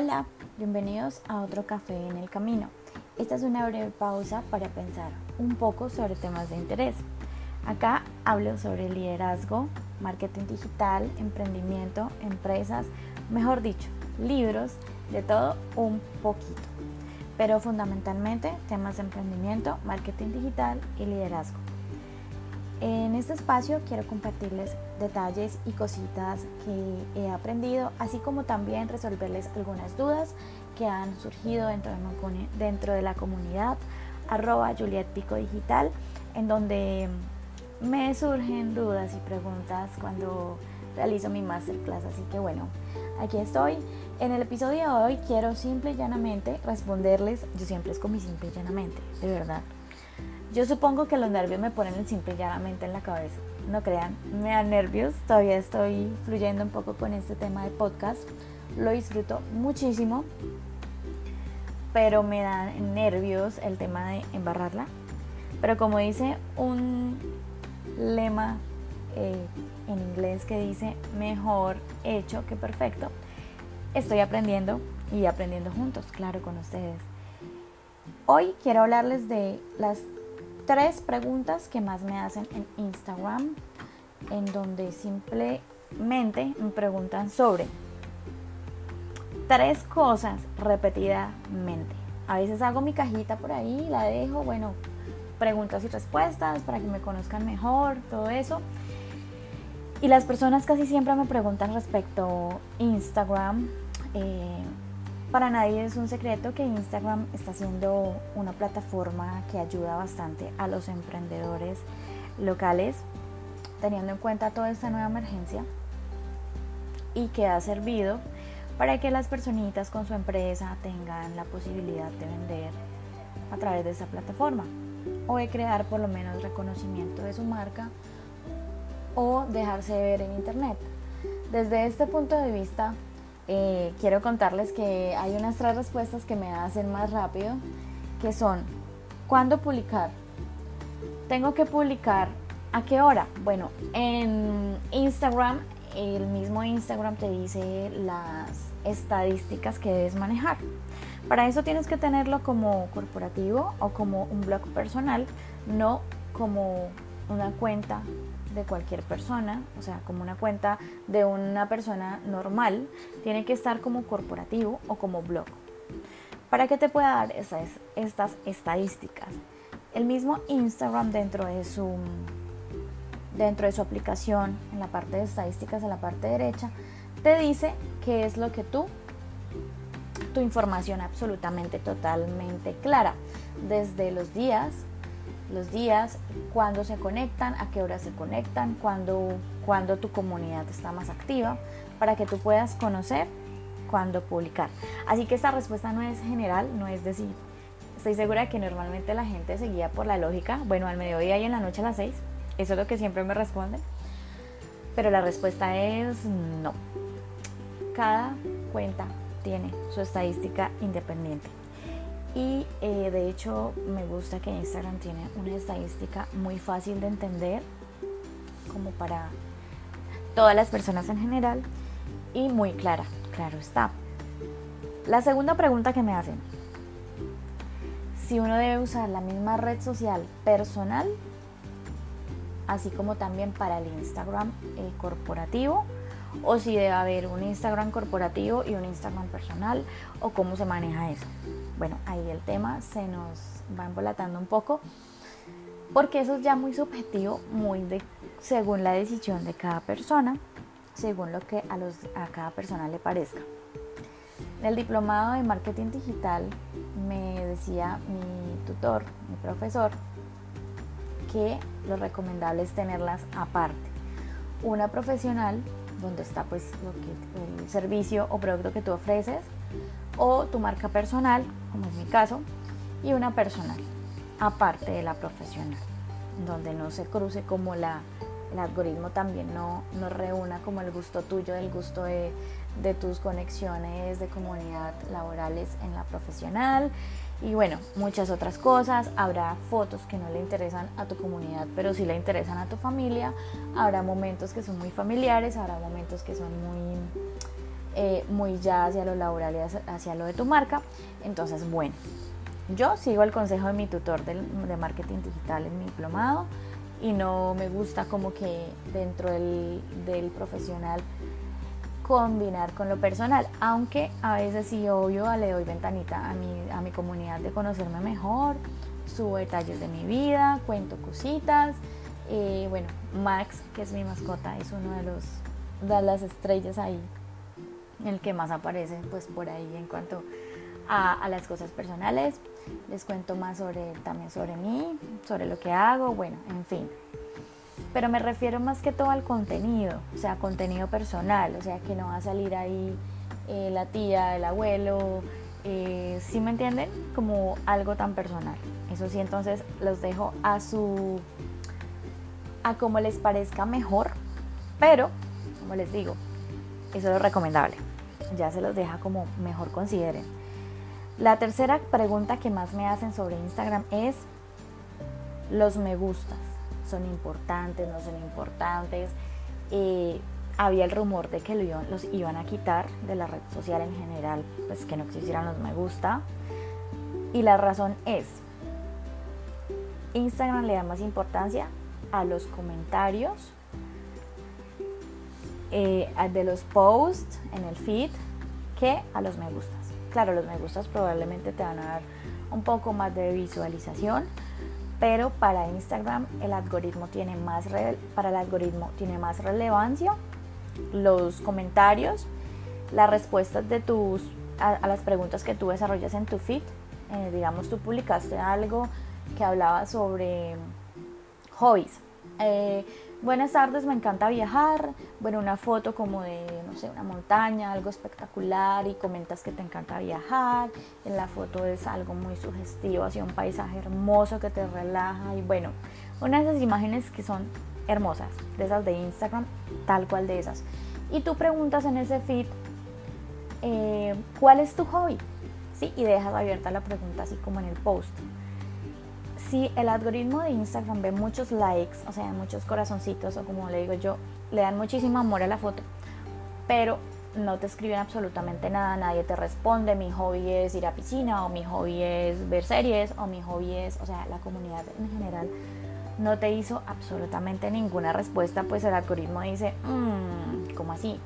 Hola, bienvenidos a otro café en el camino. Esta es una breve pausa para pensar un poco sobre temas de interés. Acá hablo sobre liderazgo, marketing digital, emprendimiento, empresas, mejor dicho, libros, de todo un poquito. Pero fundamentalmente temas de emprendimiento, marketing digital y liderazgo. En este espacio quiero compartirles detalles y cositas que he aprendido, así como también resolverles algunas dudas que han surgido dentro de, dentro de la comunidad arroba Juliet Pico Digital, en donde me surgen dudas y preguntas cuando realizo mi masterclass. Así que bueno, aquí estoy. En el episodio de hoy quiero simple y llanamente responderles, yo siempre es con mi simple y llanamente, de verdad yo supongo que los nervios me ponen el simple llanamente en la cabeza. No crean, me dan nervios. Todavía estoy fluyendo un poco con este tema de podcast. Lo disfruto muchísimo. Pero me dan nervios el tema de embarrarla. Pero como dice un lema eh, en inglés que dice mejor hecho que perfecto, estoy aprendiendo y aprendiendo juntos, claro, con ustedes. Hoy quiero hablarles de las tres preguntas que más me hacen en Instagram, en donde simplemente me preguntan sobre tres cosas repetidamente. A veces hago mi cajita por ahí, la dejo, bueno, preguntas y respuestas para que me conozcan mejor, todo eso. Y las personas casi siempre me preguntan respecto Instagram. Eh, para nadie es un secreto que Instagram está siendo una plataforma que ayuda bastante a los emprendedores locales, teniendo en cuenta toda esta nueva emergencia y que ha servido para que las personitas con su empresa tengan la posibilidad de vender a través de esa plataforma o de crear por lo menos reconocimiento de su marca o dejarse ver en internet. Desde este punto de vista, eh, quiero contarles que hay unas tres respuestas que me hacen más rápido, que son, ¿cuándo publicar? Tengo que publicar, ¿a qué hora? Bueno, en Instagram, el mismo Instagram te dice las estadísticas que debes manejar. Para eso tienes que tenerlo como corporativo o como un blog personal, no como una cuenta de cualquier persona, o sea, como una cuenta de una persona normal, tiene que estar como corporativo o como blog. Para que te pueda dar esas, estas estadísticas. El mismo Instagram dentro de su dentro de su aplicación, en la parte de estadísticas, en la parte derecha, te dice qué es lo que tú, tu información absolutamente, totalmente clara, desde los días, los días, cuándo se conectan, a qué hora se conectan, cuándo, cuando tu comunidad está más activa, para que tú puedas conocer cuándo publicar. Así que esta respuesta no es general, no es decir, estoy segura de que normalmente la gente se guía por la lógica, bueno, al mediodía y en la noche a las 6, eso es lo que siempre me responden, pero la respuesta es no. Cada cuenta tiene su estadística independiente. Y eh, de hecho me gusta que Instagram tiene una estadística muy fácil de entender, como para todas las personas en general, y muy clara, claro está. La segunda pregunta que me hacen, si uno debe usar la misma red social personal, así como también para el Instagram eh, corporativo, o si debe haber un Instagram corporativo y un Instagram personal, o cómo se maneja eso. Bueno, ahí el tema se nos va embolatando un poco porque eso es ya muy subjetivo, muy según la decisión de cada persona, según lo que a, a cada persona le parezca. En el diplomado de marketing digital me decía mi tutor, mi profesor, que lo recomendable es tenerlas aparte. Una profesional, donde está pues lo que, el servicio o producto que tú ofreces, o tu marca personal, como es mi caso, y una personal, aparte de la profesional, donde no se cruce como la, el algoritmo también no, no reúna como el gusto tuyo, el gusto de, de tus conexiones de comunidad laborales en la profesional y bueno, muchas otras cosas. Habrá fotos que no le interesan a tu comunidad, pero sí le interesan a tu familia. Habrá momentos que son muy familiares, habrá momentos que son muy eh, muy ya hacia lo laboral y hacia, lo de tu marca. Entonces, bueno, yo sigo el consejo de mi tutor de, marketing digital en mi diplomado y no me gusta como que dentro del, del profesional combinar con lo personal, aunque a veces sí, obvio, le doy ventanita a mi, a mi comunidad de conocerme mejor, subo detalles de mi vida, cuento cositas. Eh, bueno, Max, que es mi mascota, es uno de los de las estrellas ahí, el que más aparece pues por ahí en cuanto a, las cosas personales. Les cuento más sobre también sobre mí, sobre lo que hago, bueno, en fin pero me refiero más que todo al contenido, o sea, contenido personal, o sea, que no va a salir ahí eh, la tía, el abuelo, eh, ¿sí me entienden? Como algo tan personal. Eso sí, entonces los dejo a su, a como les parezca mejor, pero, como les digo, eso es lo recomendable. Ya se los deja como mejor consideren. La tercera pregunta que más me hacen sobre Instagram es los me gustas son importantes, no son importantes. Eh, había el rumor de que los iban a quitar de la red social en general, pues que no existieran los me gusta. Y la razón es, Instagram le da más importancia a los comentarios eh, de los posts en el feed que a los me gustas. Claro, los me gustas probablemente te van a dar un poco más de visualización, pero para Instagram el algoritmo tiene más para el algoritmo tiene más relevancia los comentarios, las respuestas de tus a, las preguntas que tú desarrollas en tu feed. Eh, digamos, tú publicaste algo que hablaba sobre hobbies. Eh, Buenas tardes, me encanta viajar. Bueno, una foto como de, no sé, una montaña, algo espectacular y comentas que te encanta viajar. En la foto es algo muy sugestivo, así un paisaje hermoso que te relaja y bueno, una de esas imágenes que son hermosas, de esas de Instagram, tal cual de esas. Y tú preguntas en ese feed, eh, ¿cuál es tu hobby? ¿Sí? Y dejas abierta la pregunta así como en el post si el algoritmo de Instagram ve muchos likes, o sea, muchos corazoncitos, o como le digo yo, le dan muchísimo amor a la foto, pero no te escriben absolutamente nada, nadie te responde, mi hobby es ir a piscina, o mi hobby es ver series, o mi hobby es, o sea, la comunidad en general no te hizo absolutamente ninguna respuesta, pues el algoritmo dice, mmm, ¿cómo así?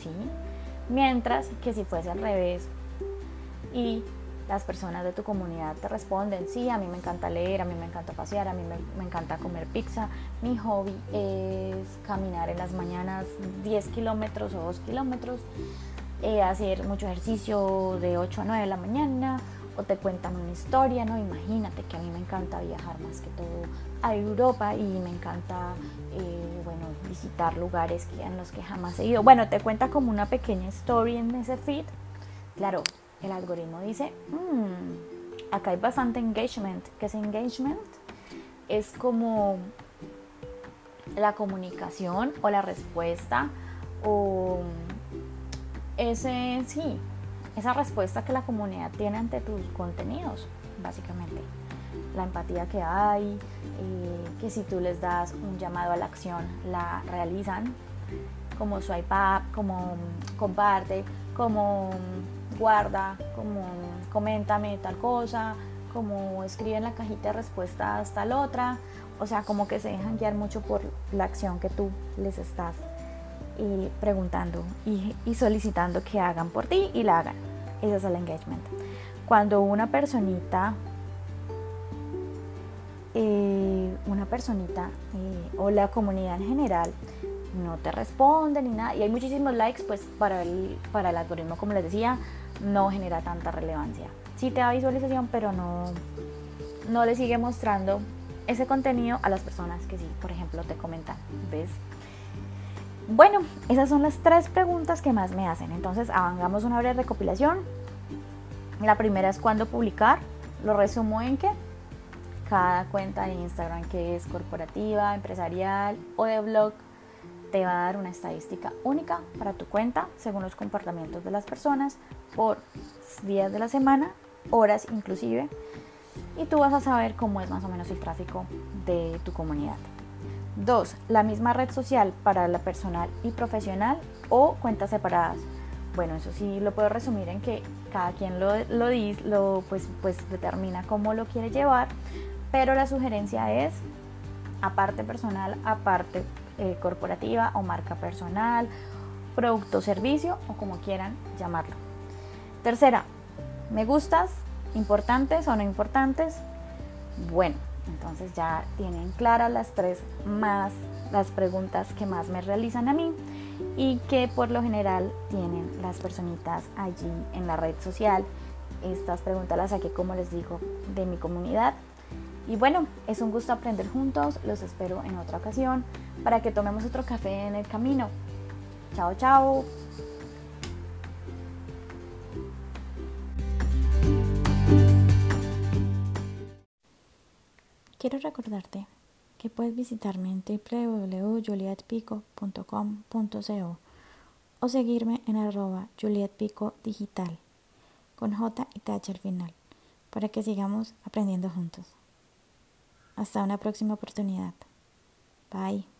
¿Sí? Mientras que si fuese al revés y las personas de tu comunidad te responden, sí, a mí me encanta leer, a mí me encanta pasear, a mí me, encanta comer pizza, mi hobby es caminar en las mañanas 10 kilómetros o 2 kilómetros, eh, hacer mucho ejercicio de 8 a 9 de la mañana, o te cuentan una historia, ¿no? Imagínate que a mí me encanta viajar más que todo a Europa y me encanta, eh, bueno, visitar lugares que, en los que jamás he ido. Bueno, te cuenta como una pequeña story en ese feed. Claro, el algoritmo dice, hmm, acá hay bastante engagement. ¿Qué es engagement? Es como la comunicación o la respuesta o ese, sí, esa respuesta que la comunidad tiene ante tus contenidos, básicamente. La empatía que hay, eh, que si tú les das un llamado a la acción, la realizan, como swipe up, como comparte, como guarda, como coméntame tal cosa, como escribe en la cajita de respuestas tal otra, o sea, como que se dejan guiar mucho por la acción que tú les estás eh, preguntando y, solicitando que hagan por ti y la hagan. Ese es el engagement. Cuando una personita, eh, una personita eh, o la comunidad en general no te responde ni nada, y hay muchísimos likes, pues para el, para el algoritmo, como les decía, no genera tanta relevancia. Sí te da visualización, pero no, no le sigue mostrando ese contenido a las personas que sí, por ejemplo, te comentan. ¿Ves? Bueno, esas son las tres preguntas que más me hacen. Entonces, hagamos una breve recopilación. La primera es cuándo publicar. Lo resumo en que cada cuenta de Instagram que es corporativa, empresarial o de blog te va a dar una estadística única para tu cuenta según los comportamientos de las personas por días de la semana, horas inclusive, y tú vas a saber cómo es más o menos el tráfico de tu comunidad. Dos, la misma red social para la personal y profesional o cuentas separadas. bueno, eso sí lo puedo resumir en que cada quien lo, lo, lo pues, pues determina cómo lo quiere llevar, pero la sugerencia es aparte personal, aparte eh, corporativa o marca personal, producto servicio o como quieran llamarlo. Tercera, me gustas, importantes o no importantes. Bueno, entonces ya tienen claras las tres más, las preguntas que más me realizan a mí y que por lo general tienen las personitas allí en la red social. Estas preguntas las saqué, como les digo, de mi comunidad. Y bueno, es un gusto aprender juntos. Los espero en otra ocasión para que tomemos otro café en el camino. Chao, chao. Quiero recordarte que puedes visitarme en www.julietpico.com.co o seguirme en arroba con J y T al final para que sigamos aprendiendo juntos. Hasta una próxima oportunidad. Bye.